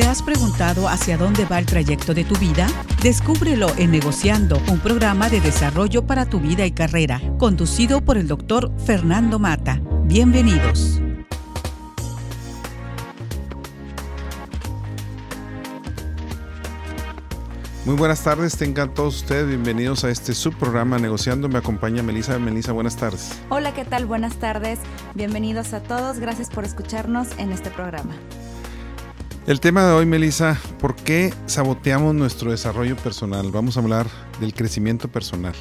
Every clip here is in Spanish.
¿Te has preguntado hacia dónde va el trayecto de tu vida? Descúbrelo en Negociando, un programa de desarrollo para tu vida y carrera, conducido por el doctor Fernando Mata. Bienvenidos. Muy buenas tardes, tengan todos ustedes bienvenidos a este subprograma Negociando. Me acompaña Melisa. Melisa, buenas tardes. Hola, ¿qué tal? Buenas tardes. Bienvenidos a todos. Gracias por escucharnos en este programa. El tema de hoy, Melissa, ¿por qué saboteamos nuestro desarrollo personal? Vamos a hablar del crecimiento personal.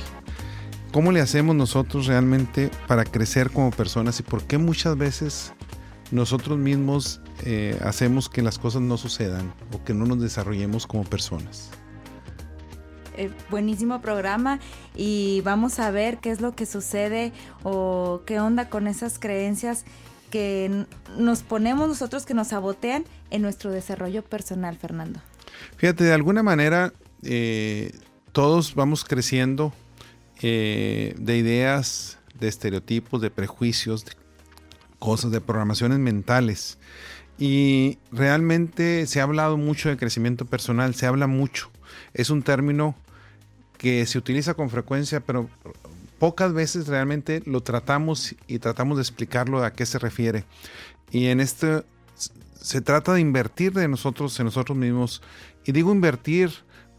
¿Cómo le hacemos nosotros realmente para crecer como personas y por qué muchas veces nosotros mismos eh, hacemos que las cosas no sucedan o que no nos desarrollemos como personas? Eh, buenísimo programa y vamos a ver qué es lo que sucede o qué onda con esas creencias que nos ponemos nosotros que nos sabotean en nuestro desarrollo personal, Fernando? Fíjate, de alguna manera eh, todos vamos creciendo eh, de ideas, de estereotipos, de prejuicios, de cosas, de programaciones mentales. Y realmente se ha hablado mucho de crecimiento personal, se habla mucho. Es un término que se utiliza con frecuencia, pero pocas veces realmente lo tratamos y tratamos de explicarlo a qué se refiere. Y en este se trata de invertir de nosotros en nosotros mismos. Y digo invertir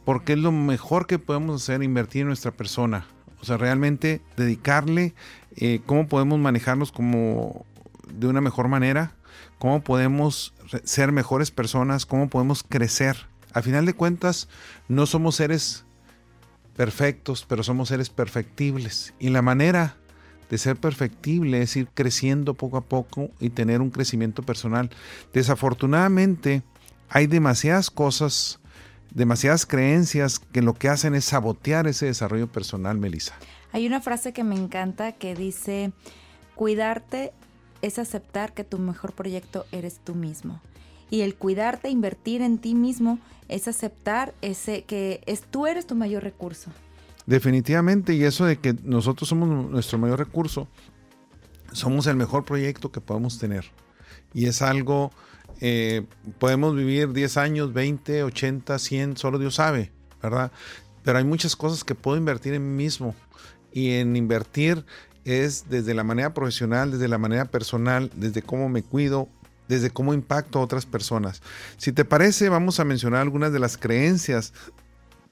porque es lo mejor que podemos hacer, invertir en nuestra persona. O sea, realmente dedicarle eh, cómo podemos manejarnos como de una mejor manera, cómo podemos ser mejores personas, cómo podemos crecer. A final de cuentas, no somos seres perfectos, pero somos seres perfectibles. Y la manera de ser perfectible es ir creciendo poco a poco y tener un crecimiento personal. Desafortunadamente, hay demasiadas cosas, demasiadas creencias que lo que hacen es sabotear ese desarrollo personal, Melissa. Hay una frase que me encanta que dice, cuidarte es aceptar que tu mejor proyecto eres tú mismo. Y el cuidarte, invertir en ti mismo, es aceptar ese que es, tú eres tu mayor recurso. Definitivamente, y eso de que nosotros somos nuestro mayor recurso, somos el mejor proyecto que podemos tener. Y es algo, eh, podemos vivir 10 años, 20, 80, 100, solo Dios sabe, ¿verdad? Pero hay muchas cosas que puedo invertir en mí mismo. Y en invertir es desde la manera profesional, desde la manera personal, desde cómo me cuido, desde cómo impacto a otras personas. Si te parece, vamos a mencionar algunas de las creencias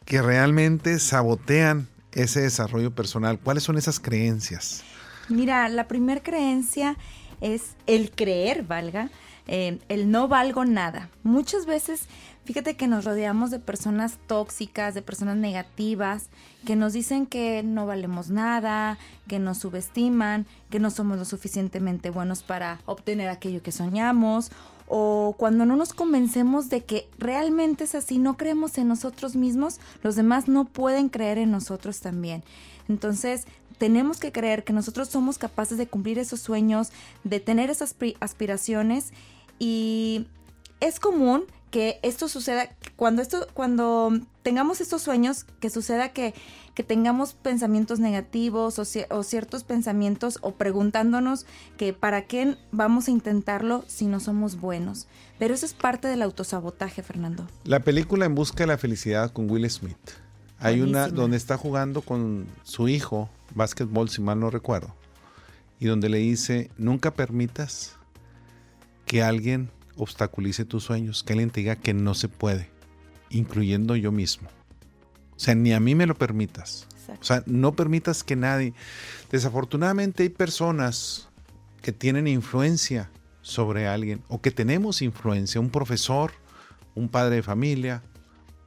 que realmente sabotean ese desarrollo personal. ¿Cuáles son esas creencias? Mira, la primera creencia es el creer, valga, eh, el no valgo nada. Muchas veces, fíjate que nos rodeamos de personas tóxicas, de personas negativas, que nos dicen que no valemos nada, que nos subestiman, que no somos lo suficientemente buenos para obtener aquello que soñamos, o cuando no nos convencemos de que realmente es así, no creemos en nosotros mismos, los demás no pueden creer en nosotros también. Entonces, tenemos que creer que nosotros somos capaces de cumplir esos sueños, de tener esas aspiraciones y es común que esto suceda cuando esto cuando tengamos estos sueños que suceda que, que tengamos pensamientos negativos o, o, ciertos pensamientos o preguntándonos que para qué vamos a intentarlo si no somos buenos. Pero eso es parte del autosabotaje Fernando. La película En busca de la felicidad con Will Smith. Hay una donde está jugando con su hijo básquetbol si mal no recuerdo y donde le dice nunca permitas que alguien obstaculice tus sueños, que alguien te diga que no se puede, incluyendo yo mismo. O sea, ni a mí me lo permitas. O sea, no permitas que nadie... Desafortunadamente hay personas que tienen influencia sobre alguien o que tenemos influencia, un profesor, un padre de familia,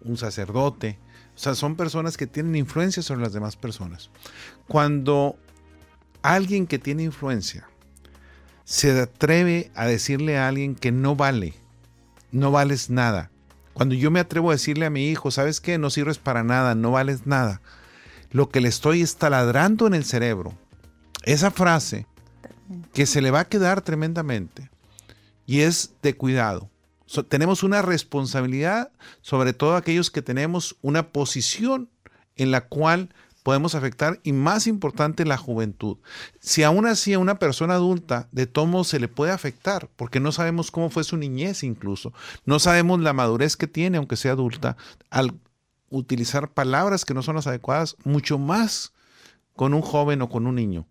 un sacerdote. O sea, son personas que tienen influencia sobre las demás personas. Cuando alguien que tiene influencia se atreve a decirle a alguien que no vale, no vales nada. Cuando yo me atrevo a decirle a mi hijo, ¿sabes qué? No sirves para nada, no vales nada. Lo que le estoy estaladrando en el cerebro, esa frase que se le va a quedar tremendamente y es de cuidado. tenemos una responsabilidad, sobre todo aquellos que tenemos una posición en la cual podemos afectar y más importante la juventud. Si aún así a una persona adulta de tomo se le puede afectar, porque no sabemos cómo fue su niñez incluso, no sabemos la madurez que tiene aunque sea adulta al utilizar palabras que no son las adecuadas, mucho más con un joven o con un niño.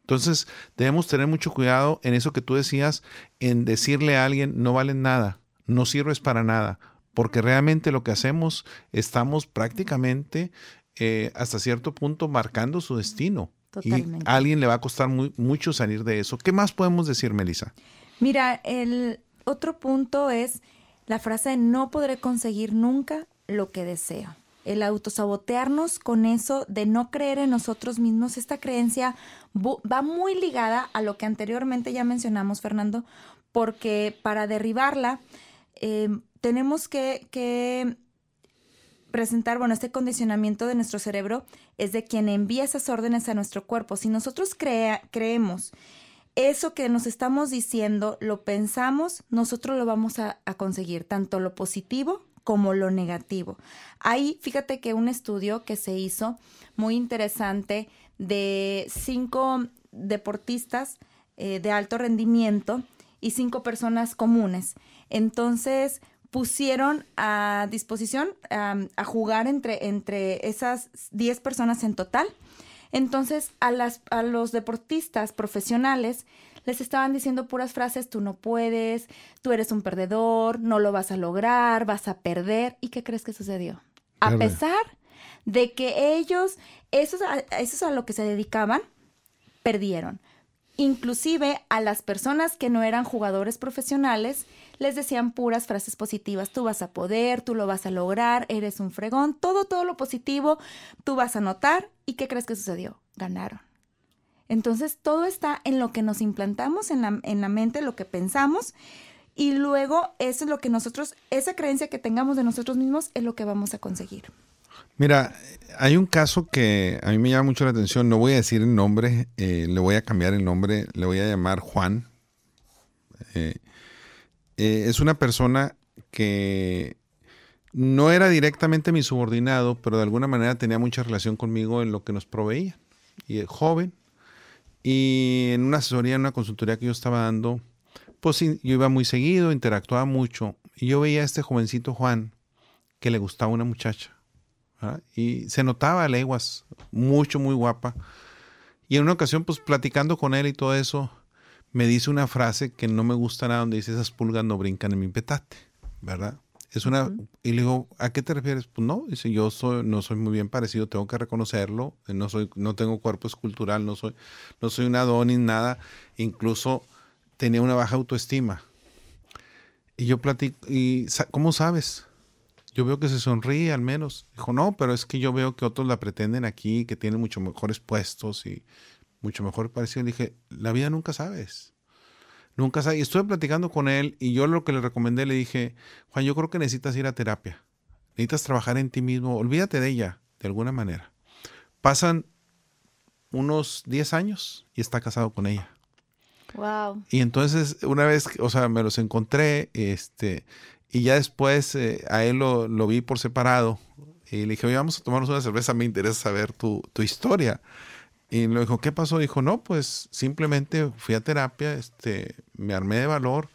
Entonces debemos tener mucho cuidado en eso que tú decías, en decirle a alguien no vale nada, no sirves para nada, porque realmente lo que hacemos estamos prácticamente eh, hasta cierto punto marcando su destino. Totalmente. Y a alguien le va a costar mucho salir de eso. ¿Qué más podemos decir, Melissa? Mira, el otro punto es la frase no podré conseguir nunca lo que deseo el autosabotearnos con eso de no creer en nosotros mismos, esta creencia va muy ligada a lo que anteriormente ya mencionamos, Fernando, porque para derribarla em, tenemos que, presentar, bueno, este condicionamiento de nuestro cerebro es de quien envía esas órdenes a nuestro cuerpo. Si nosotros creemos eso que nos estamos diciendo, lo pensamos, nosotros lo vamos a conseguir, tanto lo positivo como lo negativo. Ahí, fíjate que un estudio que se hizo muy interesante de cinco deportistas eh, de alto rendimiento y cinco personas comunes. Entonces, pusieron a disposición a jugar entre, entre esas diez personas en total. Entonces, a, las, a los deportistas profesionales les estaban diciendo puras frases, tú no puedes, tú eres un perdedor, no lo vas a lograr, vas a perder. ¿Y qué crees que sucedió? A pesar de que ellos, eso es a lo que se dedicaban, perdieron. Inclusive a las personas que no eran jugadores profesionales, les decían puras frases positivas, tú vas a poder, tú lo vas a lograr, eres un fregón, todo, todo lo positivo, tú vas a notar. ¿Y qué crees que sucedió? Ganaron. Entonces, todo está en lo que nos implantamos en la, en la mente, lo que pensamos, y luego eso es lo que nosotros, esa creencia que tengamos de nosotros mismos es lo que vamos a conseguir. Mira, hay un caso que a mí me llama mucho la atención, no voy a decir el nombre, eh, le voy a cambiar el nombre, le voy a llamar Juan. Eh, eh, es una persona que no era directamente mi subordinado, pero de alguna manera tenía mucha relación conmigo en lo que nos proveía. Y joven, y en una asesoría, en una consultoría que yo estaba dando, pues yo iba muy seguido, interactuaba mucho. Y yo veía a este jovencito Juan que le gustaba una muchacha. Y se notaba a leguas, mucho, muy guapa. Y en una ocasión, pues platicando con él y todo eso, me dice una frase que no me gusta nada, donde dice, esas pulgas no brincan en mi petate, ¿verdad? Es una, y le digo, ¿a qué te refieres? Pues no, dice, yo soy, no soy muy bien parecido, tengo que reconocerlo, no soy, no tengo cuerpo escultural, no soy, no soy una ni nada, incluso tenía una baja autoestima. Y yo platico, y ¿cómo sabes? Yo veo que se sonríe al menos. Dijo, no, pero es que yo veo que otros la pretenden aquí, que tienen mucho mejores puestos y mucho mejor parecido. Le dije, la vida nunca sabes. Nunca sabes. Y estuve platicando con él y yo lo que le recomendé le dije, Juan, yo creo que necesitas ir a terapia. Necesitas trabajar en ti mismo. Olvídate de ella, de alguna manera. Pasan unos 10 años y está casado con ella. Wow. Y entonces, una vez, o sea, me los encontré, este, y ya después eh, a él lo, lo, vi por separado. Y le dije, oye, vamos a tomarnos una cerveza, me interesa saber tu, tu historia. Y le dijo, ¿qué pasó? Dijo, no, pues simplemente fui a terapia, este, me armé de valor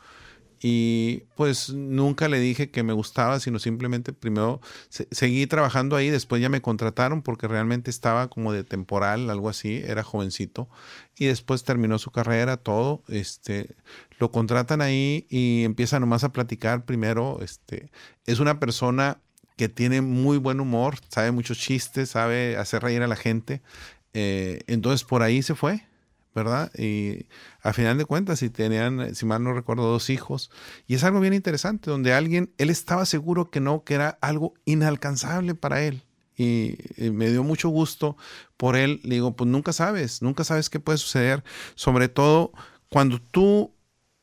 y pues nunca le dije que me gustaba, sino simplemente primero seguí trabajando ahí, después ya me contrataron porque realmente estaba como de temporal, algo así, era jovencito y después terminó su carrera, todo, este, lo contratan ahí y empieza nomás a platicar primero, este, es una persona que tiene muy buen humor, sabe muchos chistes, sabe hacer reír a la gente. Eh, entonces por ahí se fue, ¿verdad? Y a final de cuentas, si tenían, si mal no recuerdo, dos hijos. Y es algo bien interesante, donde alguien, él estaba seguro que no, que era algo inalcanzable para él. Y, me dio mucho gusto por él. Le digo, pues nunca sabes, nunca sabes qué puede suceder. Sobre todo cuando tú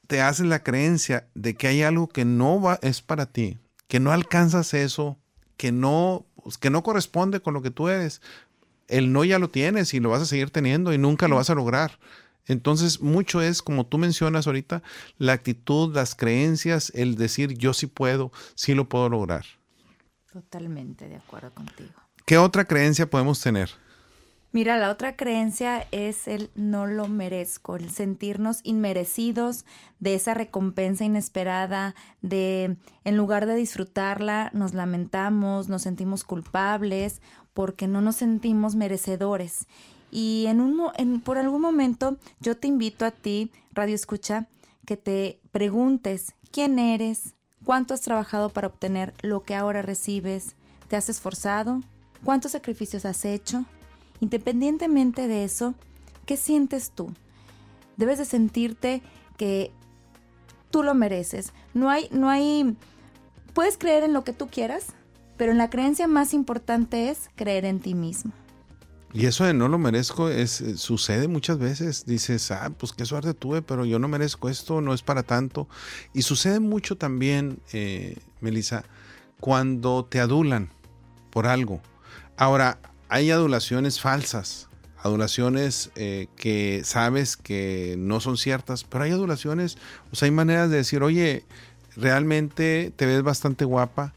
te haces la creencia de que hay algo que no va, es para ti, que no alcanzas eso, que no, que no corresponde con lo que tú eres el no ya lo tienes y lo vas a seguir teniendo y nunca lo vas a lograr. Entonces, mucho es, como tú mencionas ahorita, la actitud, las creencias, el decir yo sí puedo, sí lo puedo lograr. Totalmente de acuerdo contigo. ¿Qué otra creencia podemos tener? Mira, la otra creencia es el no lo merezco, el sentirnos inmerecidos de esa recompensa inesperada, de en lugar de disfrutarla, nos lamentamos, nos sentimos culpables porque no nos sentimos merecedores. Y en un, por algún momento yo te invito a ti, Radio Escucha, que te preguntes quién eres, cuánto has trabajado para obtener lo que ahora recibes, te has esforzado, cuántos sacrificios has hecho, Independientemente de eso, ¿qué sientes tú? Debes de sentirte que tú lo mereces. No hay, no hay, puedes creer en lo que tú quieras, pero la creencia más importante es creer en ti mismo. Y eso de no lo merezco es, eh, sucede muchas veces. Dices, ah, pues qué suerte tuve, pero yo no merezco esto, no es para tanto. Y sucede mucho también, eh, Melissa, cuando te adulan por algo. Ahora, hay adulaciones falsas, adulaciones eh, que sabes que no son ciertas, pero hay adulaciones, o sea, hay maneras de decir, oye, realmente te ves bastante guapa,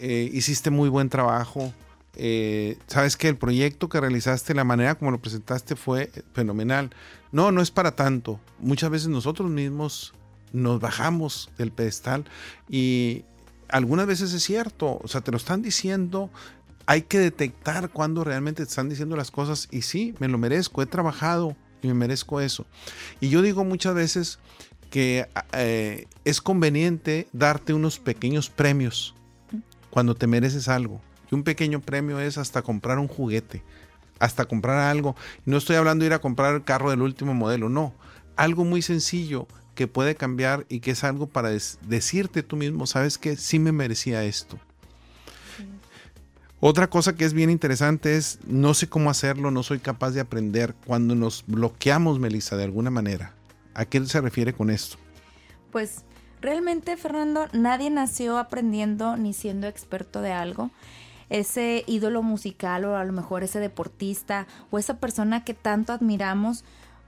eh, hiciste muy buen trabajo, eh, sabes que el proyecto que realizaste, la manera como lo presentaste fue fenomenal. No, no es para tanto. Muchas veces nosotros mismos nos bajamos del pedestal y algunas veces es cierto, o sea, te lo están diciendo hay que detectar cuando realmente te están diciendo las cosas y sí, me lo merezco, he trabajado y me merezco eso. Y yo digo muchas veces que eh, es conveniente darte unos pequeños premios cuando te mereces algo. Y un pequeño premio es hasta comprar un juguete, hasta comprar algo. No estoy hablando de ir a comprar el carro del último modelo, no. Algo muy sencillo que puede cambiar y que es algo para decirte tú mismo, sabes que sí me merecía esto. Otra cosa que es bien interesante es, no sé cómo hacerlo, no soy capaz de aprender cuando nos bloqueamos, Melissa, de alguna manera. ¿A qué se refiere con esto? Pues realmente, Fernando, nadie nació aprendiendo ni siendo experto de algo. Ese ídolo musical o a lo mejor ese deportista o esa persona que tanto admiramos,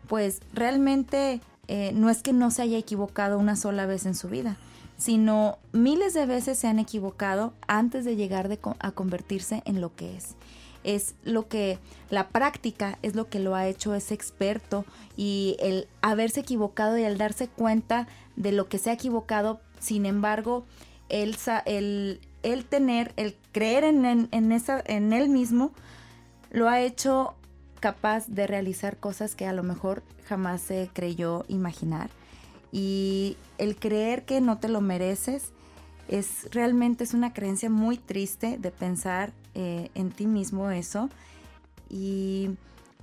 pues realmente eh, no es que no se haya equivocado una sola vez en su vida sino miles de veces se han equivocado antes de llegar a convertirse en lo que es. Es lo que la práctica es lo que lo ha hecho ese experto y el haberse equivocado y el darse cuenta de lo que se ha equivocado, sin embargo, el, el, tener, el creer en, en, esa, en él mismo, lo ha hecho capaz de realizar cosas que a lo mejor jamás se creyó imaginar. Y el creer que no te lo mereces es realmente es una creencia muy triste de pensar eh, en ti mismo eso y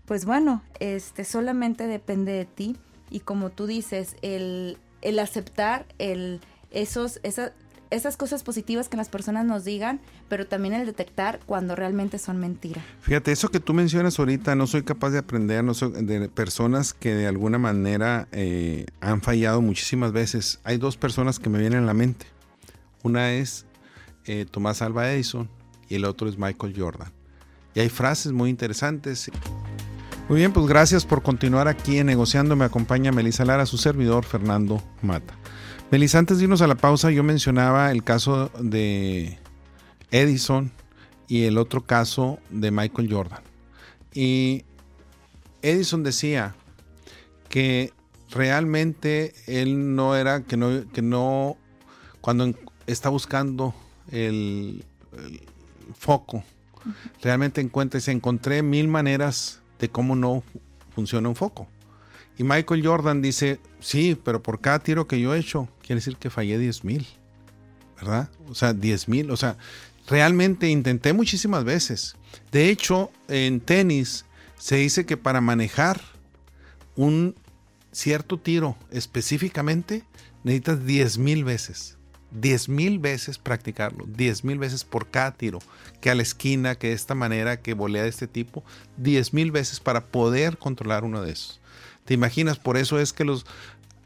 pues bueno este solamente depende de ti y como tú dices el, el aceptar el esos esa, esas cosas positivas que las personas nos digan, pero también el detectar cuando realmente son mentiras. Fíjate, eso que tú mencionas ahorita, no soy capaz de aprender no soy, de personas que de alguna manera eh, han fallado muchísimas veces. Hay dos personas que me vienen a la mente. Una es eh, Tomás Alba Edison y el otro es Michael Jordan. Y hay frases muy interesantes. Muy bien, pues gracias por continuar aquí en Negociando. Me acompaña Melissa Lara, su servidor Fernando Mata. Melissa, antes de irnos a la pausa, yo mencionaba el caso de Edison y el otro caso de Michael Jordan. Y Edison decía que realmente él no era, que no, que no cuando está buscando el, foco, realmente encuentra, se encontré mil maneras de cómo no funciona un foco. Y Michael Jordan dice, sí, pero por cada tiro que yo he hecho, quiere decir que fallé 10 mil, ¿verdad? O sea, 10 mil, o sea, realmente intenté muchísimas veces. De hecho, en tenis se dice que para manejar un cierto tiro específicamente necesitas 10 mil veces. 10 mil veces practicarlo, 10 mil veces por cada tiro, que a la esquina, que de esta manera, que volea de este tipo, 10 mil veces para poder controlar uno de esos. ¿Te imaginas? Por eso es que los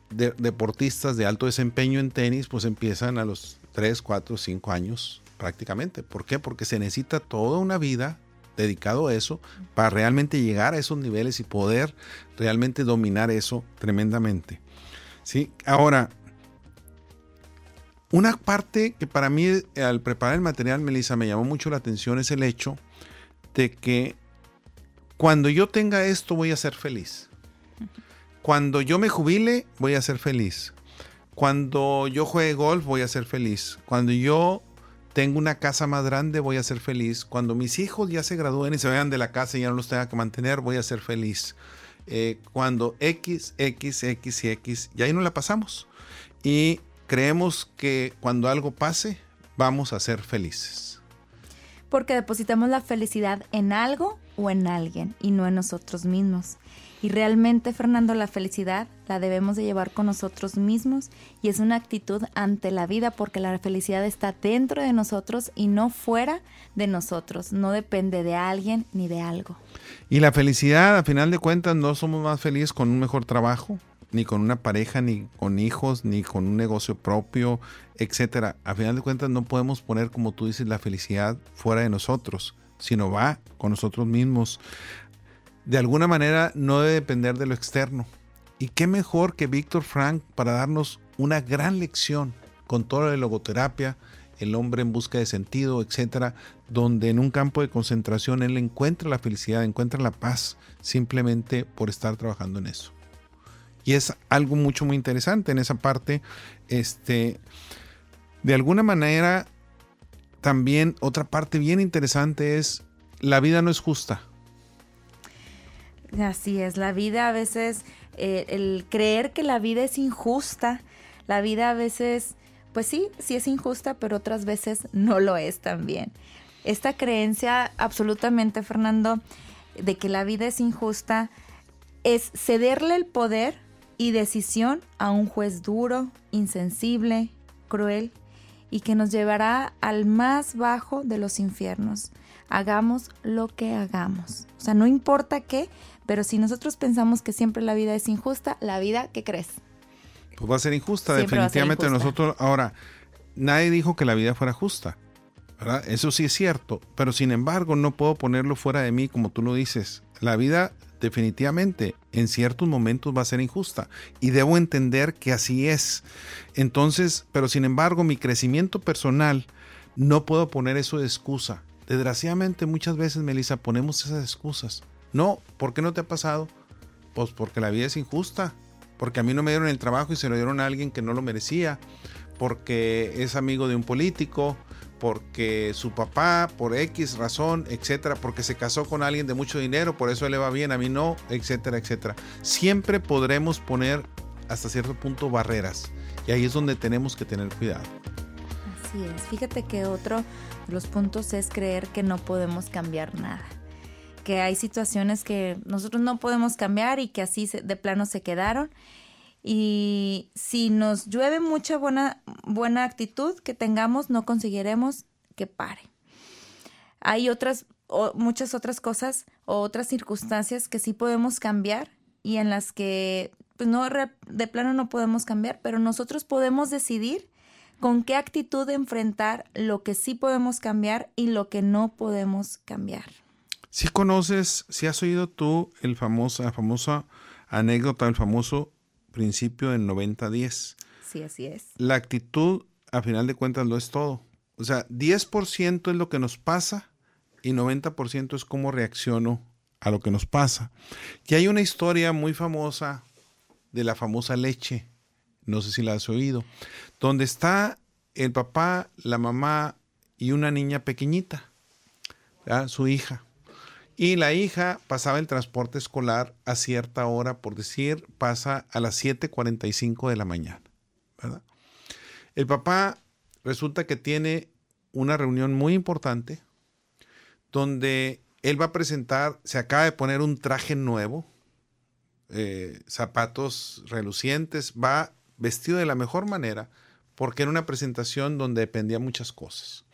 deportistas de alto desempeño en tenis pues empiezan a los 3, 4, 5 años prácticamente. ¿Por qué? Porque se necesita toda una vida dedicado a eso para realmente llegar a esos niveles y poder realmente dominar eso tremendamente. ¿Sí? Ahora, una parte que para mí al preparar el material, Melissa, me llamó mucho la atención es el hecho de que cuando yo tenga esto voy a ser feliz. Cuando yo me jubile voy a ser feliz. Cuando yo juegue golf voy a ser feliz. Cuando yo tengo una casa más grande voy a ser feliz. Cuando mis hijos ya se gradúen y se vayan de la casa y ya no los tenga que mantener voy a ser feliz. Eh, cuando X, X, X y X, y ahí no la pasamos. Y creemos que cuando algo pase vamos a ser felices. Porque depositamos la felicidad en algo o en alguien y no en nosotros mismos. Y realmente, Fernando, la felicidad la debemos de llevar con nosotros mismos y es una actitud ante la vida porque la felicidad está dentro de nosotros y no fuera de nosotros. No depende de alguien ni de algo. Y la felicidad, a final de cuentas, no somos más felices con un mejor trabajo, ni con una pareja, ni con hijos, ni con un negocio propio, etcétera. A final de cuentas, no podemos poner, como tú dices, la felicidad fuera de nosotros, sino va con nosotros mismos de alguna manera no debe depender de lo externo. Y qué mejor que Víctor Frank para darnos una gran lección con toda la logoterapia, el hombre en busca de sentido, etcétera, donde en un campo de concentración él encuentra la felicidad, encuentra la paz, simplemente por estar trabajando en eso. Y es algo mucho muy interesante en esa parte. Este, de alguna manera, también otra parte bien interesante es la vida no es justa. Así es, la vida a veces, eh, el creer que la vida es injusta, la vida a veces, pues sí, sí es injusta, pero otras veces no lo es también. Esta creencia absolutamente, Fernando, de que la vida es injusta, es cederle el poder y decisión a un juez duro, insensible, cruel y que nos llevará al más bajo de los infiernos. Hagamos lo que hagamos. O sea, no importa qué, pero si nosotros pensamos que siempre la vida es injusta, la vida, ¿qué crees? Pues va a ser injusta, definitivamente nosotros. Ahora, nadie dijo que la vida fuera justa. ¿verdad? Eso sí es cierto, pero sin embargo no puedo ponerlo fuera de mí como tú lo dices. La vida definitivamente en ciertos momentos va a ser injusta y debo entender que así es. Entonces, pero sin embargo mi crecimiento personal no puedo poner eso de excusa. Desgraciadamente muchas veces, Melissa, ponemos esas excusas. No, ¿por qué no te ha pasado? Pues porque la vida es injusta, porque a mí no me dieron el trabajo y se lo dieron a alguien que no lo merecía, porque es amigo de un político, porque su papá, por X razón, etcétera, porque se casó con alguien de mucho dinero, por eso le va bien, a mí no, etcétera, etcétera. Siempre podremos poner hasta cierto punto barreras y ahí es donde tenemos que tener cuidado. Así es, fíjate que otro de los puntos es creer que no podemos cambiar nada que hay situaciones que nosotros no podemos cambiar y que así de plano se quedaron. Y si nos llueve mucha buena, buena actitud que tengamos, no conseguiremos que pare. Hay otras, muchas otras cosas o otras circunstancias que sí podemos cambiar y en las que pues no, de plano no podemos cambiar, pero nosotros podemos decidir con qué actitud enfrentar lo que sí podemos cambiar y lo que no podemos cambiar. Si conoces, si has oído tú el famoso, la famosa anécdota, el famoso principio del 90-10. Sí, así es. La actitud, a final de cuentas, lo es todo. O sea, 10% es lo que nos pasa y 90% es cómo reacciono a lo que nos pasa. Y hay una historia muy famosa de la famosa leche, no sé si la has oído, donde está el papá, la mamá y una niña pequeñita, su hija. Y la hija pasaba el transporte escolar a cierta hora, por decir, pasa a las 7.45 de la mañana. ¿verdad? El papá resulta que tiene una reunión muy importante donde él va a presentar, se acaba de poner un traje nuevo, eh, zapatos relucientes, va vestido de la mejor manera porque era una presentación donde dependía muchas cosas.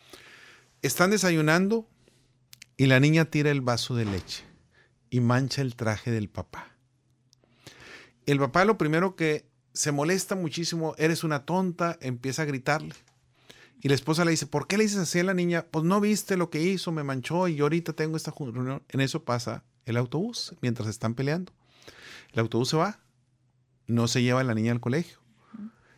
Están desayunando, y la niña tira el vaso de leche y mancha el traje del papá. El papá lo primero que se molesta muchísimo, eres una tonta, empieza a gritarle. Y la esposa le dice, ¿por qué le dices así a la niña? Pues no viste lo que hizo, me manchó y ahorita tengo esta reunión. En eso pasa el autobús mientras están peleando. El autobús se va, no se lleva la niña al colegio.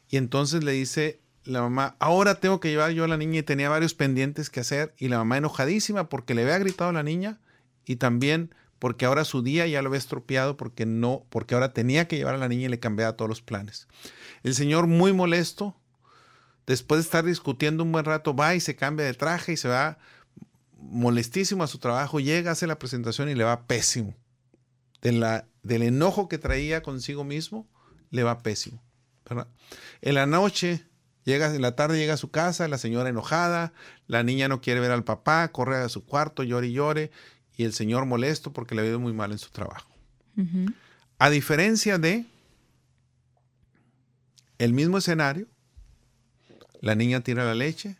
Y entonces le dice la mamá, ahora tengo que llevar yo a la niña y tenía varios pendientes que hacer y la mamá enojadísima porque le había gritado a la niña y también porque ahora su día ya lo había estropeado porque no, porque ahora tenía que llevar a la niña y le cambiaba todos los planes. El señor muy molesto, después de estar discutiendo un buen rato, va y se cambia de traje y se va molestísimo a su trabajo, llega, hace la presentación y le va pésimo. Del enojo que traía consigo mismo, le va pésimo. En la noche, llega, en la tarde llega a su casa, la señora enojada, la niña no quiere ver al papá, corre a su cuarto, llore y llore, y el señor molesto porque le ha ido muy mal en su trabajo. A diferencia de el mismo escenario, la niña tira la leche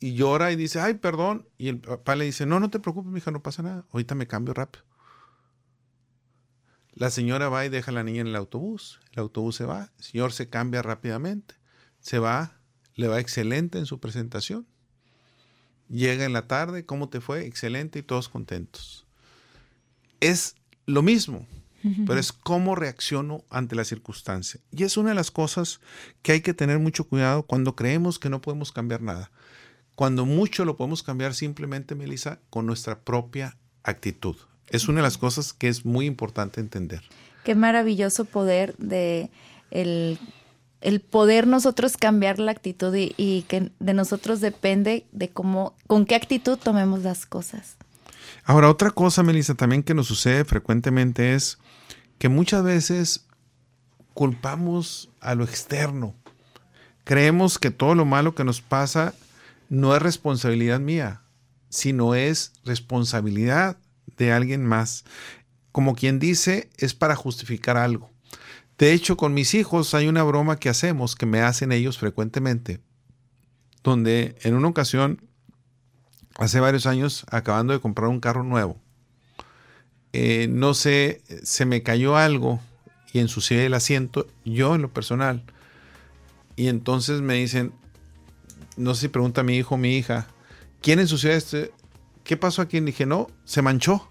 y llora y dice, ay, perdón. Y el papá le dice, no, no te preocupes, mija, no pasa nada. Ahorita me cambio rápido. La señora va y deja a la niña en el autobús. El autobús se va. El señor se cambia rápidamente. Se va, le va excelente en su presentación. Llega en la tarde, ¿cómo te fue? Excelente y todos contentos. Es lo mismo, pero es cómo reacciono ante la circunstancia. Y es una de las cosas que hay que tener mucho cuidado cuando creemos que no podemos cambiar nada. Cuando mucho lo podemos cambiar simplemente, Melissa, con nuestra propia actitud. Es una de las cosas que es muy importante entender. Qué maravilloso poder de el, poder nosotros cambiar la actitud y, que de nosotros depende de cómo, con qué actitud tomemos las cosas. Ahora, otra cosa, Melissa, también que nos sucede frecuentemente es que muchas veces culpamos a lo externo. Creemos que todo lo malo que nos pasa no es responsabilidad mía, sino es responsabilidad de alguien más. Como quien dice, es para justificar algo. De hecho, con mis hijos hay una broma que hacemos, que me hacen ellos frecuentemente, donde en una ocasión, hace varios años, acabando de comprar un carro nuevo, eh, no sé, se me cayó algo y ensucié el asiento, yo en lo personal. Y entonces me dicen, no sé si pregunta mi hijo o mi hija, ¿quién ensució este? ¿Qué pasó aquí? Y dije, no, se manchó.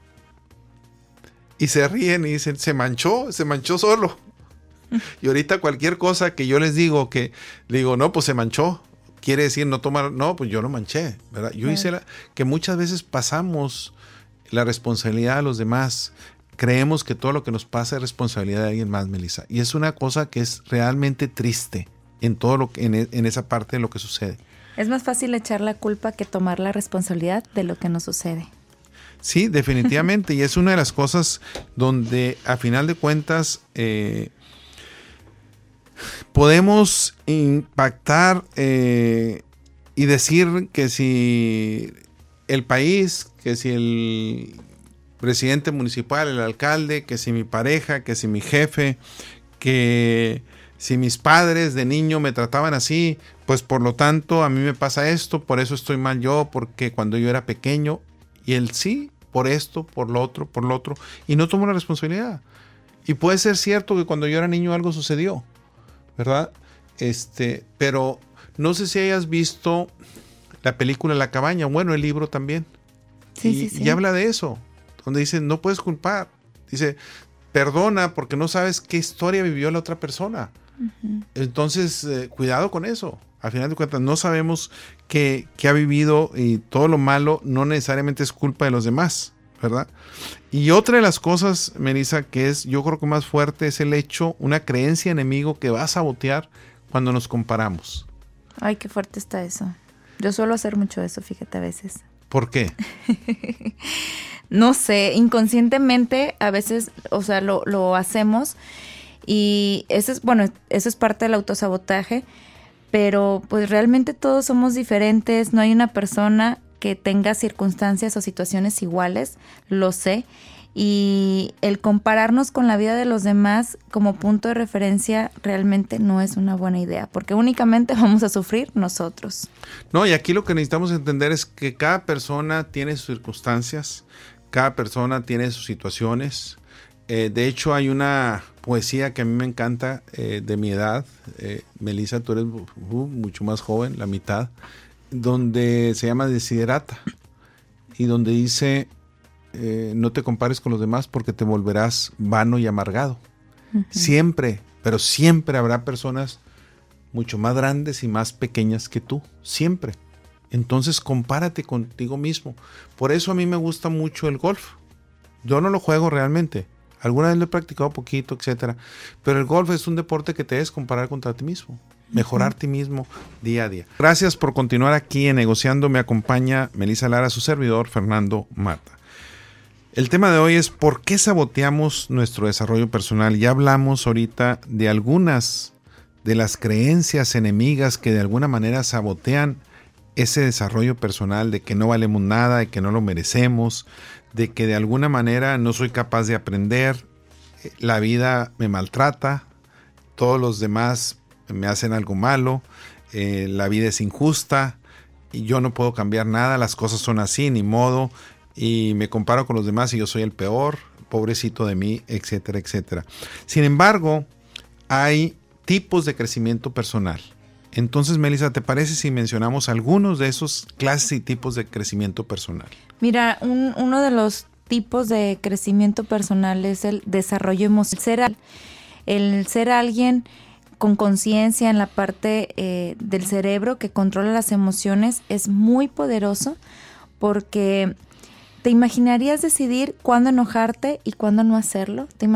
Y se ríen y dicen, se manchó, se manchó solo. Y ahorita cualquier cosa que yo les digo, que digo, no, pues se manchó, quiere decir no tomar, no, pues yo lo manché, ¿verdad? Yo hice la, que muchas veces pasamos la responsabilidad a los demás. Creemos que todo lo que nos pasa es responsabilidad de alguien más, Melissa. Y es una cosa que es realmente triste en todo lo que, en, en esa parte de lo que sucede. Es más fácil echar la culpa que tomar la responsabilidad de lo que nos sucede. Sí, definitivamente. y es una de las cosas donde a final de cuentas eh, podemos impactar eh, y decir que si el país, que si el presidente municipal, el alcalde, que si mi pareja, que si mi jefe, que si mis padres de niño me trataban así, pues por lo tanto a mí me pasa esto, por eso estoy mal yo, porque cuando yo era pequeño, y él sí, por esto, por lo otro, por lo otro, y no tomo la responsabilidad. Y puede ser cierto que cuando yo era niño algo sucedió, ¿verdad? Este, pero no sé si hayas visto la película La cabaña, bueno, el libro también. Sí, sí, sí. y habla de eso, donde dice, no puedes culpar. Dice, perdona porque no sabes qué historia vivió la otra persona. Entonces, eh, cuidado con eso. Al final de cuentas, no sabemos qué, ha vivido y todo lo malo no necesariamente es culpa de los demás, ¿verdad? Y otra de las cosas, Melissa, que es yo creo que más fuerte es el hecho, una creencia enemigo que va a sabotear cuando nos comparamos. Ay, qué fuerte está eso. Yo suelo hacer mucho eso, fíjate a veces. ¿Por qué? no sé, inconscientemente a veces, o sea, lo, lo hacemos y eso es, bueno, eso es parte del autosabotaje, pero pues realmente todos somos diferentes, no hay una persona que tenga circunstancias o situaciones iguales, lo sé, y el compararnos con la vida de los demás como punto de referencia realmente no es una buena idea, porque únicamente vamos a sufrir nosotros. No, y aquí lo que necesitamos entender es que cada persona tiene sus circunstancias, cada persona tiene sus situaciones. Eh, de hecho, hay una poesía que a mí me encanta eh, de mi edad. Eh, Melissa, tú eres uh, mucho más joven, la mitad, donde se llama Desiderata y donde dice, eh, no te compares con los demás porque te volverás vano y amargado. Siempre, pero siempre habrá personas mucho más grandes y más pequeñas que tú, siempre. Entonces compárate contigo mismo. Por eso a mí me gusta mucho el golf. Yo no lo juego realmente. Alguna vez lo he practicado poquito, etcétera. Pero el golf es un deporte que te debes comparar contra ti mismo. Mejorar a ti mismo día a día. Gracias por continuar aquí en Negociando. Me acompaña Melissa Lara, su servidor, Fernando Mata. El tema de hoy es por qué saboteamos nuestro desarrollo personal. Ya hablamos ahorita de algunas de las creencias enemigas que de alguna manera sabotean ese desarrollo personal de que no valemos nada, de que no lo merecemos, de que de alguna manera no soy capaz de aprender, la vida me maltrata, todos los demás me hacen algo malo, eh, la vida es injusta y yo no puedo cambiar nada, las cosas son así, ni modo, y me comparo con los demás y yo soy el peor, pobrecito de mí, etcétera, etcétera. Sin embargo, hay tipos de crecimiento personal. Entonces, Melissa, ¿te parece si mencionamos algunos de esos clases y tipos de crecimiento personal? Mira, uno de los tipos de crecimiento personal es el desarrollo emocional. El ser alguien con conciencia en la parte eh, del cerebro que controla las emociones es muy poderoso porque ¿Te imaginarías decidir cuándo enojarte y cuándo no hacerlo? ¿Te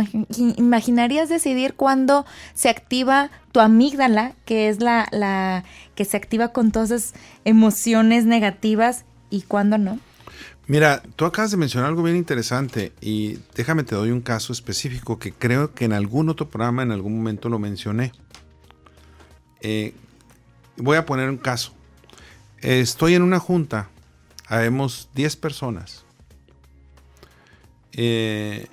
imaginarías decidir cuándo se activa tu amígdala, que es la, la que se activa con todas esas emociones negativas y cuándo no? Mira, tú acabas de mencionar algo bien interesante y déjame te doy un caso específico que creo que en algún otro programa en algún momento lo mencioné. Eh, voy a poner un caso. Estoy en una junta, habemos 10 personas eh,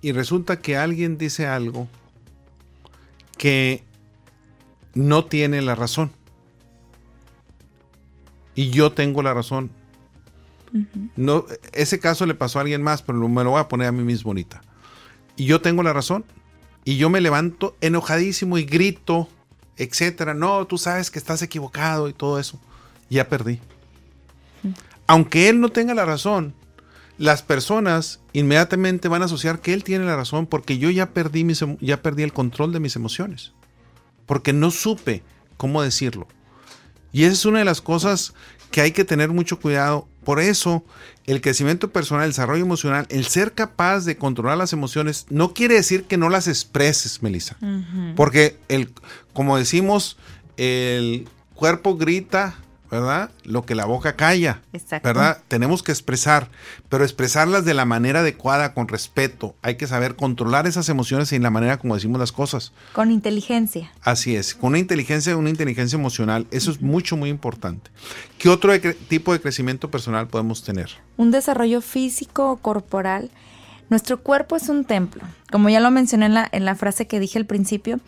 y resulta que alguien dice algo que no tiene la razón. Y yo tengo la razón. no, ese caso le pasó a alguien más, pero me lo voy a poner a mí mismo ahorita. Y yo tengo la razón. Y yo me levanto enojadísimo y grito, etcétera. No, tú sabes que estás equivocado y todo eso. Ya perdí. Aunque él no tenga la razón, las personas inmediatamente van a asociar que él tiene la razón porque yo ya perdí, ya perdí el control de mis emociones. Porque no supe cómo decirlo. Y esa es una de las cosas que hay que tener mucho cuidado. Por eso, el crecimiento personal, el desarrollo emocional, el ser capaz de controlar las emociones, no quiere decir que no las expreses, Melissa. Porque, el, como decimos, el cuerpo grita, ¿verdad? Lo que la boca calla, Exacto. ¿verdad? Tenemos que expresar, pero expresarlas de la manera adecuada, con respeto. Hay que saber controlar esas emociones en la manera como decimos las cosas. Con inteligencia. Así es, con una inteligencia, una inteligencia emocional. Eso es mucho, muy importante. ¿Qué otro tipo de crecimiento personal podemos tener? Un desarrollo físico o corporal. Nuestro cuerpo es un templo. Como ya lo mencioné en la, en la frase que dije al principio,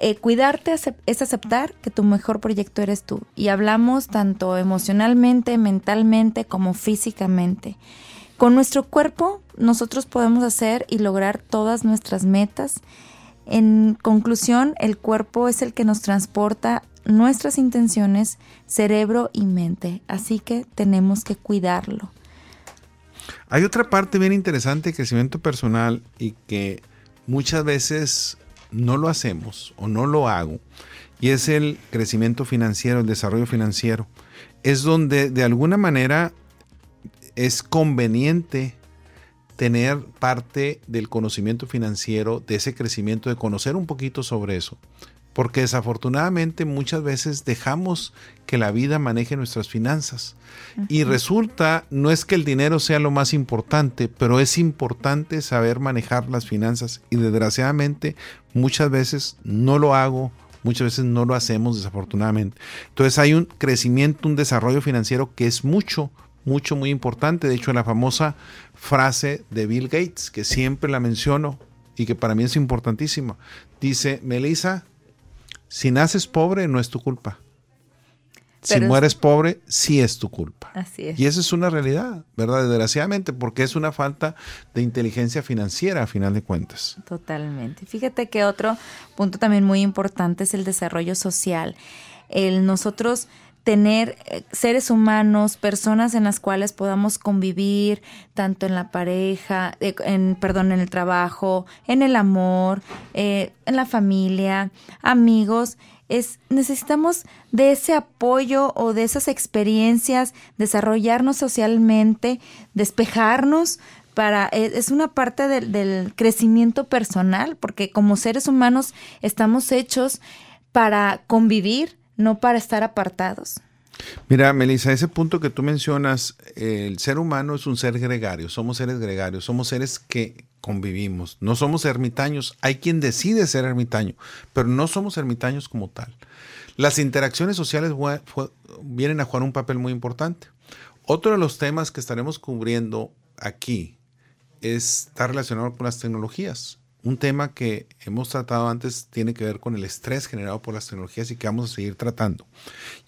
eh, cuidarte es aceptar que tu mejor proyecto eres tú. Y hablamos tanto emocionalmente, mentalmente como físicamente. Con nuestro cuerpo nosotros podemos hacer y lograr todas nuestras metas. En conclusión, el cuerpo es el que nos transporta nuestras intenciones, cerebro y mente. Así que tenemos que cuidarlo. Hay otra parte bien interesante de crecimiento personal y que muchas veces no lo hacemos o no lo hago, y es el crecimiento financiero, el desarrollo financiero, es donde de alguna manera es conveniente tener parte del conocimiento financiero, de ese crecimiento, de conocer un poquito sobre eso. Porque desafortunadamente muchas veces dejamos que la vida maneje nuestras finanzas. Y resulta, no es que el dinero sea lo más importante, pero es importante saber manejar las finanzas. Y desgraciadamente muchas veces no lo hago, muchas veces no lo hacemos desafortunadamente. Entonces hay un crecimiento, un desarrollo financiero que es mucho, mucho, muy importante. De hecho, la famosa frase de Bill Gates, que siempre la menciono y que para mí es importantísima, dice, Melissa, si naces pobre, no es tu culpa. si mueres pobre, sí es tu culpa. Así es. Y esa es una realidad, ¿verdad? Desgraciadamente, porque es una falta de inteligencia financiera a final de cuentas. Totalmente. Fíjate que otro punto también muy importante es el desarrollo social. El nosotros tener eh, seres humanos, personas en las cuales podamos convivir, tanto en la pareja, eh, en, perdón, en el trabajo, en el amor, eh, en la familia, amigos, es, necesitamos de ese apoyo o de esas experiencias, desarrollarnos socialmente, despejarnos para, es una parte del crecimiento personal, porque como seres humanos estamos hechos para convivir, no para estar apartados. Mira, Melissa, ese punto que tú mencionas, el ser humano es un ser gregario, somos seres gregarios, somos seres que convivimos, no somos ermitaños, hay quien decide ser ermitaño, pero no somos ermitaños como tal. Las interacciones sociales vienen a jugar un papel muy importante. Otro de los temas que estaremos cubriendo aquí está relacionado con las tecnologías. Un tema que hemos tratado antes tiene que ver con el estrés generado por las tecnologías y que vamos a seguir tratando.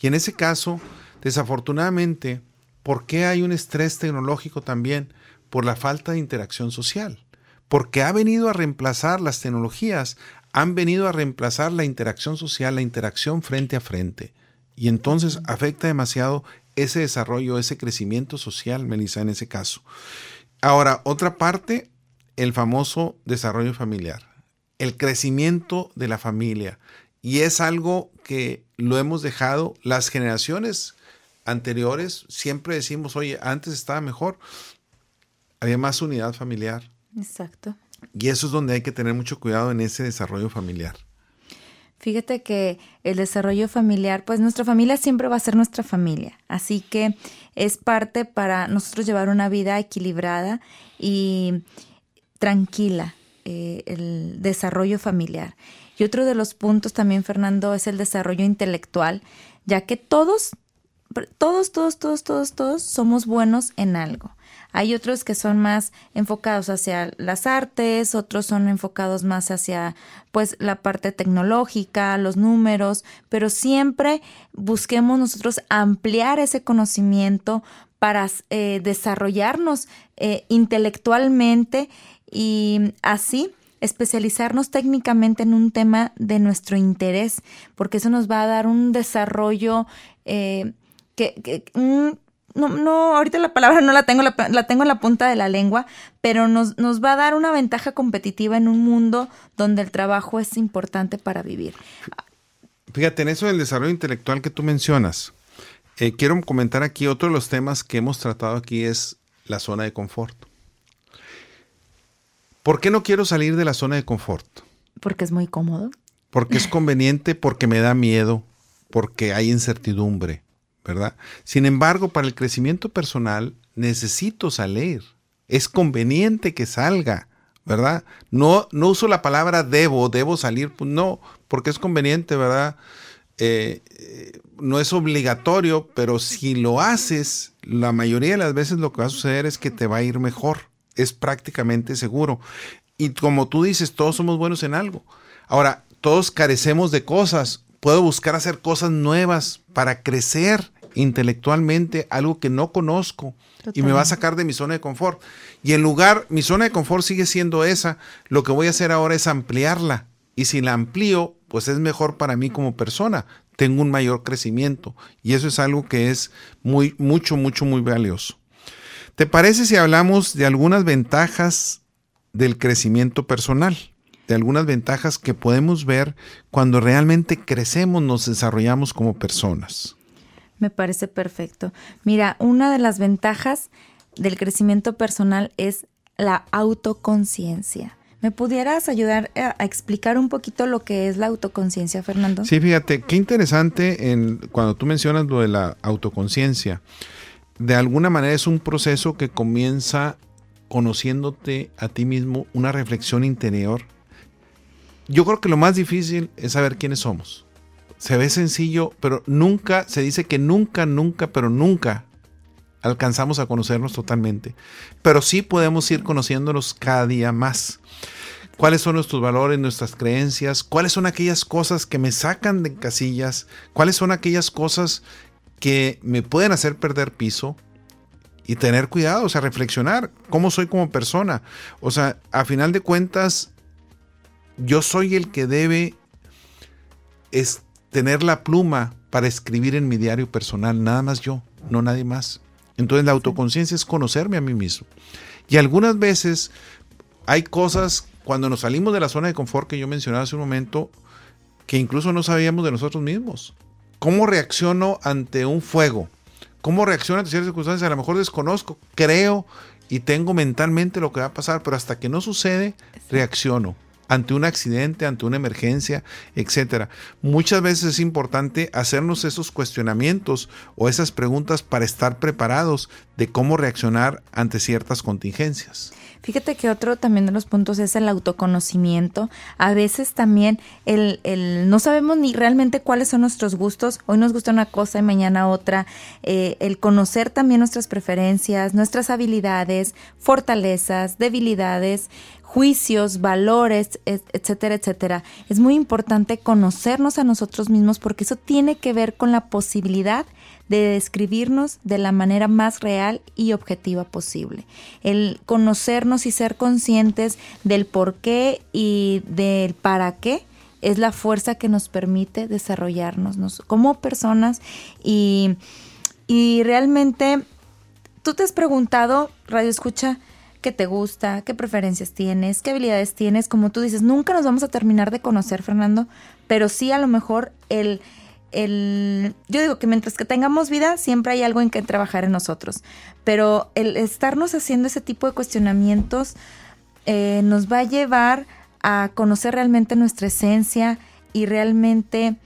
Y en ese caso, desafortunadamente, ¿por qué hay un estrés tecnológico también? Por la falta de interacción social. Porque ha venido a reemplazar las tecnologías, han venido a reemplazar la interacción social, la interacción frente a frente. Y entonces afecta demasiado ese desarrollo, ese crecimiento social, Melissa, en ese caso. Ahora, otra parte el famoso desarrollo familiar, el crecimiento de la familia. Y es algo que lo hemos dejado las generaciones anteriores. Siempre decimos, oye, antes estaba mejor, había más unidad familiar. Exacto. Y eso es donde hay que tener mucho cuidado en ese desarrollo familiar. Fíjate que el desarrollo familiar, pues nuestra familia siempre va a ser nuestra familia, así que es parte para nosotros llevar una vida equilibrada y, tranquila eh, el desarrollo familiar. Y otro de los puntos también, Fernando, es el desarrollo intelectual, ya que todos, todos, todos, todos, todos, todos somos buenos en algo. Hay otros que son más enfocados hacia las artes, otros son enfocados más hacia pues la parte tecnológica, los números, pero siempre busquemos nosotros ampliar ese conocimiento para eh, desarrollarnos eh, intelectualmente y así especializarnos técnicamente en un tema de nuestro interés, porque eso nos va a dar un desarrollo eh, que, no, no, ahorita la palabra no la tengo, la, tengo en la punta de la lengua, pero nos, nos, va a dar una ventaja competitiva en un mundo donde el trabajo es importante para vivir. Fíjate, en eso del desarrollo intelectual que tú mencionas, eh, quiero comentar aquí otro de los temas que hemos tratado aquí es la zona de confort. ¿Por qué no quiero salir de la zona de confort? Porque es muy cómodo. Porque es conveniente, porque me da miedo, porque hay incertidumbre, ¿verdad? Sin embargo, para el crecimiento personal necesito salir. Es conveniente que salga, ¿verdad? No, no uso la palabra debo, debo salir, pues no, porque es conveniente, ¿verdad? Eh, no es obligatorio, pero si lo haces, la mayoría de las veces lo que va a suceder es que te va a ir mejor es prácticamente seguro. Y como tú dices, todos somos buenos en algo. Ahora, todos carecemos de cosas. Puedo buscar hacer cosas nuevas para crecer intelectualmente, algo que no conozco y me va a sacar de mi zona de confort. Y en lugar, mi zona de confort sigue siendo esa, lo que voy a hacer ahora es ampliarla. Y si la amplío, pues es mejor para mí como persona. Tengo un mayor crecimiento y eso es algo que es muy, mucho, mucho, muy valioso. ¿Te parece si hablamos de algunas ventajas del crecimiento personal? De algunas ventajas que podemos ver cuando realmente crecemos, nos desarrollamos como personas. Me parece perfecto. Mira, una de las ventajas del crecimiento personal es la autoconciencia. ¿Me pudieras ayudar a, explicar un poquito lo que es la autoconciencia, Fernando? Sí, fíjate, qué interesante en, cuando tú mencionas lo de la autoconciencia de alguna manera es un proceso que comienza conociéndote a ti mismo, una reflexión interior. Yo creo que lo más difícil es saber quiénes somos. Se ve sencillo, pero nunca, se dice que nunca, nunca, pero nunca alcanzamos a conocernos totalmente. Pero sí podemos ir conociéndonos cada día más. ¿Cuáles son nuestros valores, nuestras creencias? ¿Cuáles son aquellas cosas que me sacan de casillas? ¿Cuáles son aquellas cosas que me pueden hacer perder piso y tener cuidado, o sea, reflexionar cómo soy como persona. O sea, a final de cuentas, yo soy el que debe es tener la pluma para escribir en mi diario personal, nada más yo, no nadie más. Entonces la autoconciencia es conocerme a mí mismo. Y algunas veces hay cosas, cuando nos salimos de la zona de confort que yo mencionaba hace un momento, que incluso no sabíamos de nosotros mismos. ¿Cómo reacciono ante un fuego? ¿Cómo reacciono ante ciertas circunstancias? A lo mejor desconozco, creo y tengo mentalmente lo que va a pasar, pero hasta que no sucede, reacciono ante un accidente, ante una emergencia, etcétera. Muchas veces es importante hacernos esos cuestionamientos o esas preguntas para estar preparados de cómo reaccionar ante ciertas contingencias. Fíjate que otro también de los puntos es el autoconocimiento. A veces también el, el no sabemos ni realmente cuáles son nuestros gustos. Hoy nos gusta una cosa y mañana otra. Eh, el conocer también nuestras preferencias, nuestras habilidades, fortalezas, debilidades juicios, valores, etcétera, etcétera. Es muy importante conocernos a nosotros mismos porque eso tiene que ver con la posibilidad de describirnos de la manera más real y objetiva posible. El conocernos y ser conscientes del por qué y del para qué es la fuerza que nos permite desarrollarnos como personas y, y realmente tú te has preguntado, Radio Escucha, qué te gusta, qué preferencias tienes, qué habilidades tienes. Como tú dices, nunca nos vamos a terminar de conocer, Fernando, pero sí a lo mejor el, el... Yo digo que mientras que tengamos vida, siempre hay algo en que trabajar en nosotros, pero el estarnos haciendo ese tipo de cuestionamientos eh, nos va a llevar a conocer realmente nuestra esencia y realmente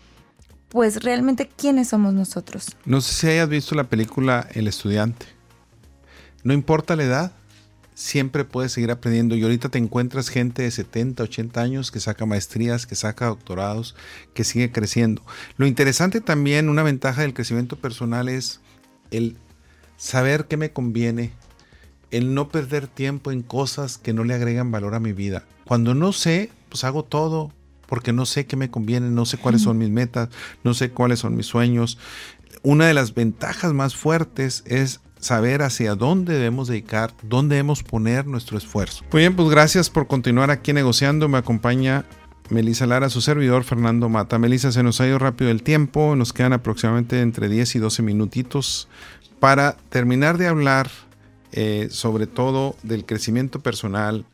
pues realmente quiénes somos nosotros. No sé si hayas visto la película El estudiante. No importa la edad, siempre puedes seguir aprendiendo y ahorita te encuentras gente de 70, 80 años que saca maestrías, que saca doctorados, que sigue creciendo. Lo interesante también, una ventaja del crecimiento personal es el saber qué me conviene, el no perder tiempo en cosas que no le agregan valor a mi vida. Cuando no sé, pues hago todo porque no sé qué me conviene, no sé cuáles son mis metas, no sé cuáles son mis sueños. Una de las ventajas más fuertes es saber hacia dónde debemos dedicar, dónde debemos poner nuestro esfuerzo. Muy bien, pues gracias por continuar aquí negociando. Me acompaña Melisa Lara, su servidor Fernando Mata. Melisa, se nos ha ido rápido el tiempo, nos quedan aproximadamente entre 10 y 12 minutitos para terminar de hablar eh, sobre todo del crecimiento personal,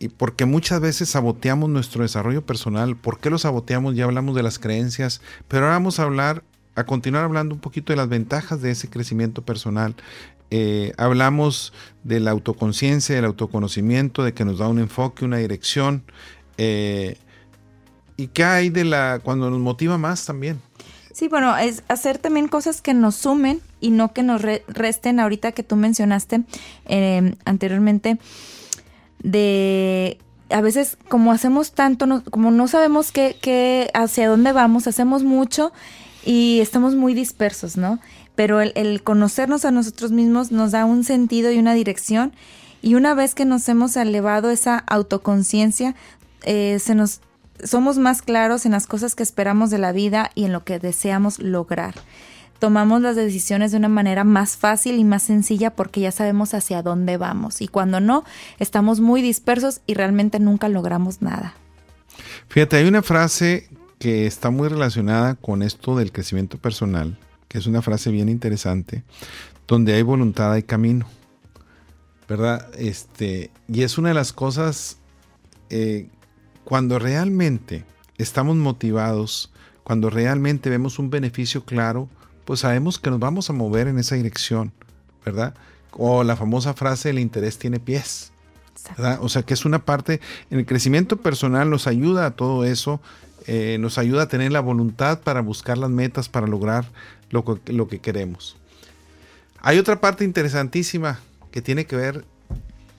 y porque muchas veces saboteamos nuestro desarrollo personal. ¿Por qué lo saboteamos? Ya hablamos de las creencias, pero ahora vamos a hablar a continuar hablando un poquito de las ventajas de ese crecimiento personal. Eh, hablamos de la autoconciencia, del autoconocimiento, de que nos da un enfoque, una dirección. Eh, ¿Y qué hay de la cuando nos motiva más también? Sí, bueno, es hacer también cosas que nos sumen y no que nos resten. Ahorita que tú mencionaste em, anteriormente, de a veces como hacemos tanto, como no sabemos qué, hacia dónde vamos, hacemos mucho y estamos muy dispersos, ¿no? Pero el, conocernos a nosotros mismos nos da un sentido y una dirección y una vez que nos hemos elevado esa autoconciencia, eh, se nos somos más claros en las cosas que esperamos de la vida y en lo que deseamos lograr. Tomamos las decisiones de una manera más fácil y más sencilla porque ya sabemos hacia dónde vamos y cuando no, estamos muy dispersos y realmente nunca logramos nada. Fíjate, hay una frase que está muy relacionada con esto del crecimiento personal, que es una frase bien interesante, donde hay voluntad hay camino, ¿verdad? Este, y es una de las cosas, eh, cuando realmente estamos motivados, cuando realmente vemos un beneficio claro, pues sabemos que nos vamos a mover en esa dirección, ¿verdad? O la famosa frase, el interés tiene pies. ¿verdad? O sea que es una parte, en el crecimiento personal nos ayuda a todo eso, eh, nos ayuda a tener la voluntad para buscar las metas, para lograr lo, que queremos. Hay otra parte interesantísima que tiene que ver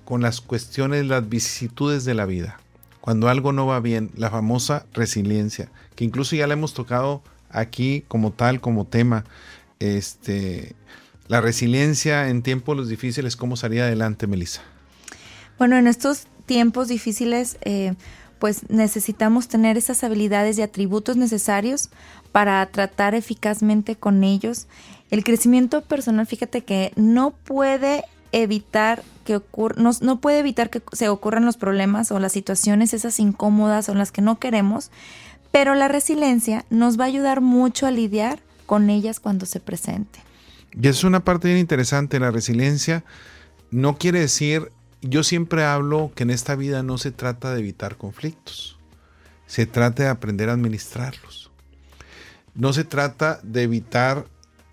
con las cuestiones, las vicisitudes de la vida. Cuando algo no va bien, la famosa resiliencia, que incluso ya la hemos tocado aquí como tal, como tema. Este, la resiliencia en tiempos difíciles, ¿cómo salir adelante, Melissa? Bueno, en estos tiempos difíciles, eh, pues necesitamos tener esas habilidades y atributos necesarios para tratar eficazmente con ellos. El crecimiento personal, fíjate que no puede evitar que ocurra, no, puede evitar que se ocurran los problemas o las situaciones esas incómodas o las que no queremos, pero la resiliencia nos va a ayudar mucho a lidiar con ellas cuando se presente. Y es una parte bien interesante, la resiliencia no quiere decir yo siempre hablo que en esta vida no se trata de evitar conflictos, se trata de aprender a administrarlos. No se trata de evitar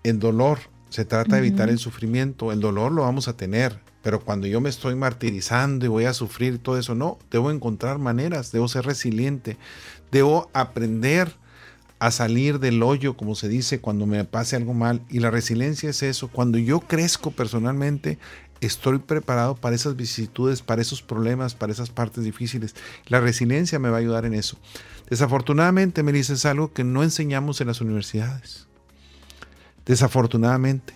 el dolor, Se trata de evitar el sufrimiento. El dolor lo vamos a tener, pero cuando yo me estoy martirizando y voy a sufrir todo eso, no, debo encontrar maneras, debo ser resiliente, debo aprender a salir del hoyo, como se dice, cuando me pase algo mal. Y la resiliencia es eso. Cuando yo crezco personalmente, estoy preparado para esas vicisitudes, para esos problemas, para esas partes difíciles. La resiliencia me va a ayudar en eso. Desafortunadamente, me dices algo que no enseñamos en las universidades. Desafortunadamente.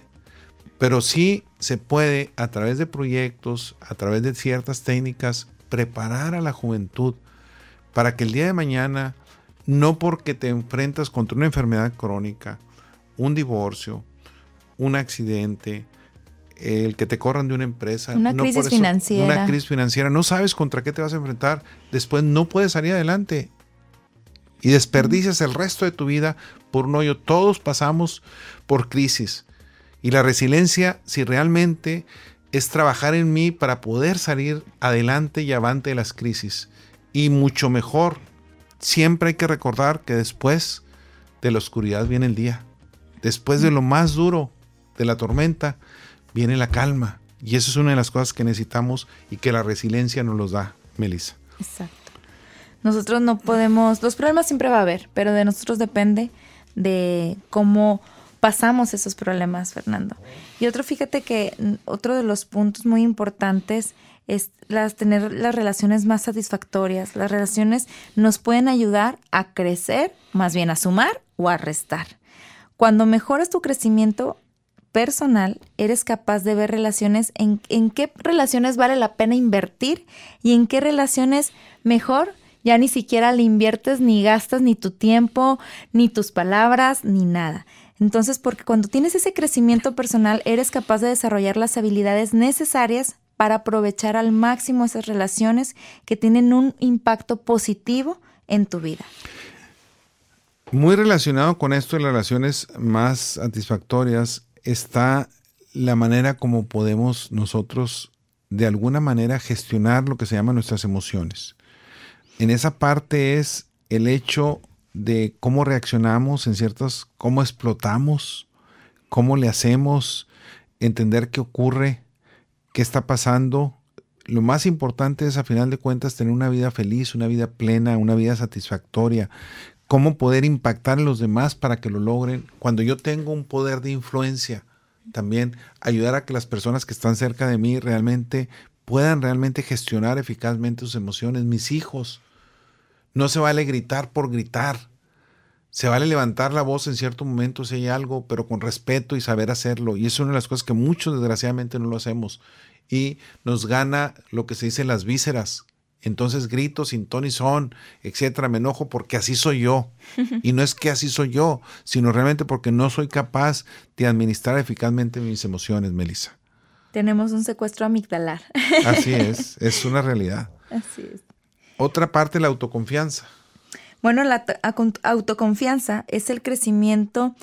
Pero sí se puede, a través de proyectos, a través de ciertas técnicas, preparar a la juventud para que el día de mañana, no porque te enfrentas contra una enfermedad crónica, un divorcio, un accidente, el que te corran de una empresa, una crisis financiera, una crisis financiera, no sabes contra qué te vas a enfrentar, después no puedes salir adelante y desperdicias el resto de tu vida por un hoyo. Todos pasamos por crisis y la resiliencia, si realmente es trabajar en mí para poder salir adelante y avante de las crisis y mucho mejor. Siempre hay que recordar que después de la oscuridad viene el día. Después de lo más duro de la tormenta viene la calma. Y eso es una de las cosas que necesitamos y que la resiliencia nos los da, Melissa. Exacto. Nosotros no podemos, los problemas siempre va a haber, pero de nosotros depende de cómo pasamos esos problemas, Fernando. Y otro, fíjate que otro de los puntos muy importantes es las, tener las relaciones más satisfactorias. Las relaciones nos pueden ayudar a crecer, más bien a sumar o a restar. Cuando mejoras tu crecimiento, personal, eres capaz de ver relaciones, en, en qué relaciones vale la pena invertir y en qué relaciones mejor ya ni siquiera le inviertes ni gastas ni tu tiempo, ni tus palabras, ni nada. Entonces, porque cuando tienes ese crecimiento personal, eres capaz de desarrollar las habilidades necesarias para aprovechar al máximo esas relaciones que tienen un impacto positivo en tu vida. Muy relacionado con esto de las relaciones más satisfactorias está la manera como podemos nosotros de alguna manera gestionar lo que se llama nuestras emociones. En esa parte es el hecho de cómo reaccionamos en ciertas, cómo explotamos, cómo le hacemos, entender qué ocurre, qué está pasando. Lo más importante es a final de cuentas tener una vida feliz, una vida plena, una vida satisfactoria, cómo poder impactar en los demás para que lo logren. Cuando yo tengo un poder de influencia, también ayudar a que las personas que están cerca de mí realmente puedan realmente gestionar eficazmente sus emociones. Mis hijos, no se vale gritar por gritar. Se vale levantar la voz en cierto momento si hay algo, pero con respeto y saber hacerlo. Y es una de las cosas que muchos desgraciadamente no lo hacemos. Y nos gana lo que se dice las vísceras, entonces grito sin ton y son, etcétera, me enojo porque así soy yo. Y no es que así soy yo, sino realmente porque no soy capaz de administrar eficazmente mis emociones, Melissa. Tenemos un secuestro amigdalar. Así es, es una realidad. Así es. Otra parte, la autoconfianza. Bueno, la autoconfianza es el crecimiento,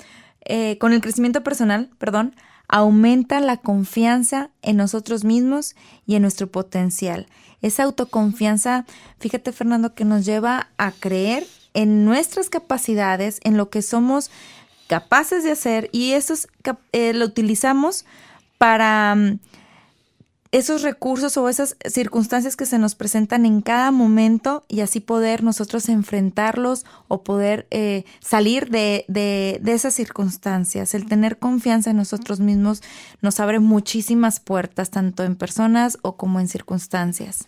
eh, con el crecimiento personal, perdón, aumenta la confianza en nosotros mismos y en nuestro potencial. Esa autoconfianza, fíjate Fernando, que nos lleva a creer en nuestras capacidades, en lo que somos capaces de hacer y eso eh, lo utilizamos para mm, esos recursos o esas circunstancias que se nos presentan en cada momento y así poder nosotros enfrentarlos o poder eh, salir de, de, esas circunstancias. El tener confianza en nosotros mismos nos abre muchísimas puertas, tanto en personas o como en circunstancias.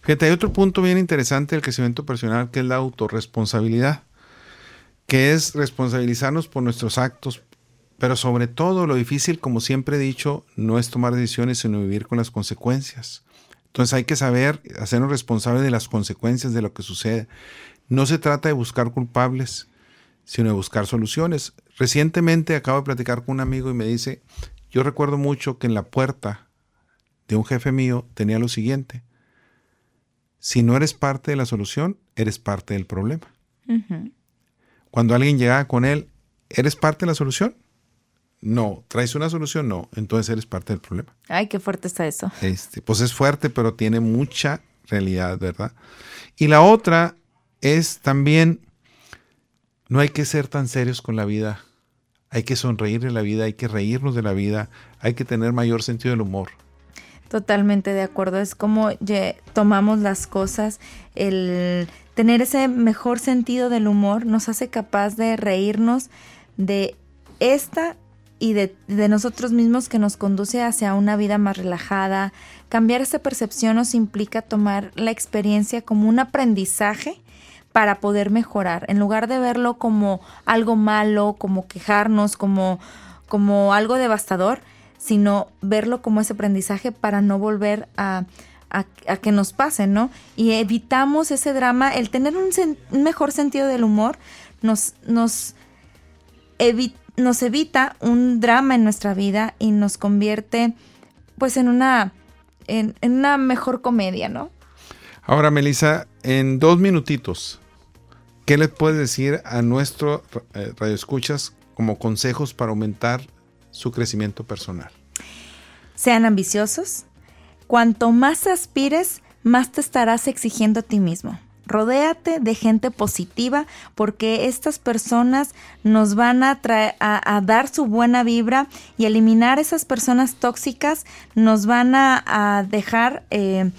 Fíjate, hay otro punto bien interesante del crecimiento personal que es la autorresponsabilidad, que es responsabilizarnos por nuestros actos, pero sobre todo lo difícil, como siempre he dicho, no es tomar decisiones, sino vivir con las consecuencias. Entonces hay que saber hacernos responsables de las consecuencias de lo que sucede. No se trata de buscar culpables, sino de buscar soluciones. Recientemente acabo de platicar con un amigo y me dice, yo recuerdo mucho que en la puerta de un jefe mío tenía lo siguiente, si no eres parte de la solución, eres parte del problema. Cuando alguien llegaba con él, ¿eres parte de la solución? No, traes una solución, no, entonces eres parte del problema. Ay, qué fuerte está eso. Este, pues es fuerte, pero tiene mucha realidad, ¿verdad? Y la otra es también, no hay que ser tan serios con la vida. hay que sonreír de la vida, hay que reírnos de la vida, hay que tener mayor sentido del humor. Totalmente de acuerdo, es como tomamos las cosas, el tener ese mejor sentido del humor nos hace capaz de reírnos de esta y de, nosotros mismos que nos conduce hacia una vida más relajada. Cambiar esa percepción nos implica tomar la experiencia como un aprendizaje para poder mejorar, en lugar de verlo como algo malo, como quejarnos, como, como algo devastador, sino verlo como ese aprendizaje para no volver a, a, que nos pase, ¿no? Y evitamos ese drama, el tener un, mejor sentido del humor nos, nos, nos evita un drama en nuestra vida y nos convierte pues en una, en, una mejor comedia, ¿no? Ahora, Melissa, en dos minutitos, ¿qué le puedes decir a nuestro eh, radioescuchas como consejos para aumentar su crecimiento personal? Sean ambiciosos. Cuanto más aspires, más te estarás exigiendo a ti mismo. Rodéate de gente positiva porque estas personas nos van a, a, dar su buena vibra y eliminar esas personas tóxicas nos van a, dejar eh,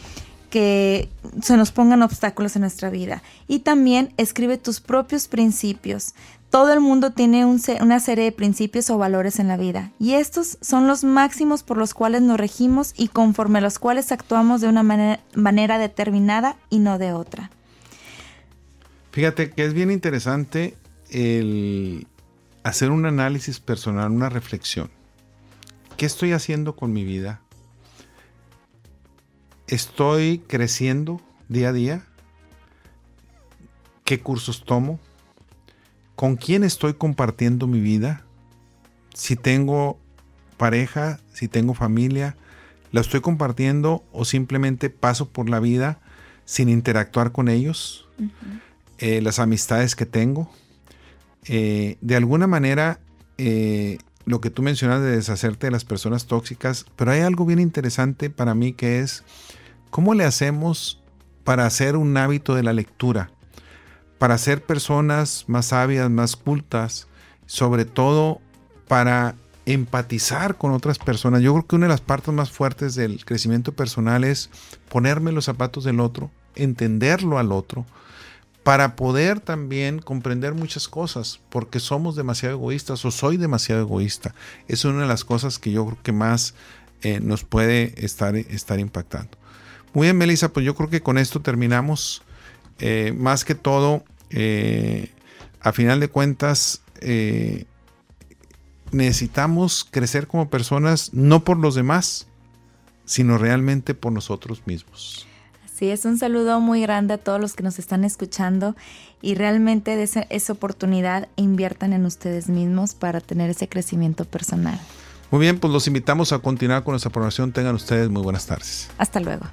que se nos pongan obstáculos en nuestra vida. Y también escribe tus propios principios. Todo el mundo tiene una serie de principios o valores en la vida y estos son los máximos por los cuales nos regimos y conforme a los cuales actuamos de una manera determinada y no de otra. Fíjate que es bien interesante el hacer un análisis personal, una reflexión. ¿Qué estoy haciendo con mi vida? ¿Estoy creciendo día a día? ¿Qué cursos tomo? ¿Con quién estoy compartiendo mi vida? Si tengo pareja, si tengo familia, ¿la estoy compartiendo o simplemente paso por la vida sin interactuar con ellos? Eh, las amistades que tengo. Eh, de alguna manera, eh, lo que tú mencionas de deshacerte de las personas tóxicas, pero hay algo bien interesante para mí que es, ¿cómo le hacemos para hacer un hábito de la lectura? para ser personas más sabias, más cultas, sobre todo para empatizar con otras personas. Yo creo que una de las partes más fuertes del crecimiento personal es ponerme los zapatos del otro, entenderlo al otro, para poder también comprender muchas cosas, porque somos demasiado egoístas o soy demasiado egoísta. Es una de las cosas que yo creo que más eh, nos puede estar, estar impactando. Muy bien, Melissa, pues yo creo que con esto terminamos. Eh, más que todo, eh, a final de cuentas, necesitamos crecer como personas no por los demás, sino realmente por nosotros mismos. Así es, un saludo muy grande a todos los que nos están escuchando y realmente de esa, esa oportunidad inviertan en ustedes mismos para tener ese crecimiento personal. Muy bien, pues los invitamos a continuar con nuestra programación. Tengan ustedes muy buenas tardes. Hasta luego.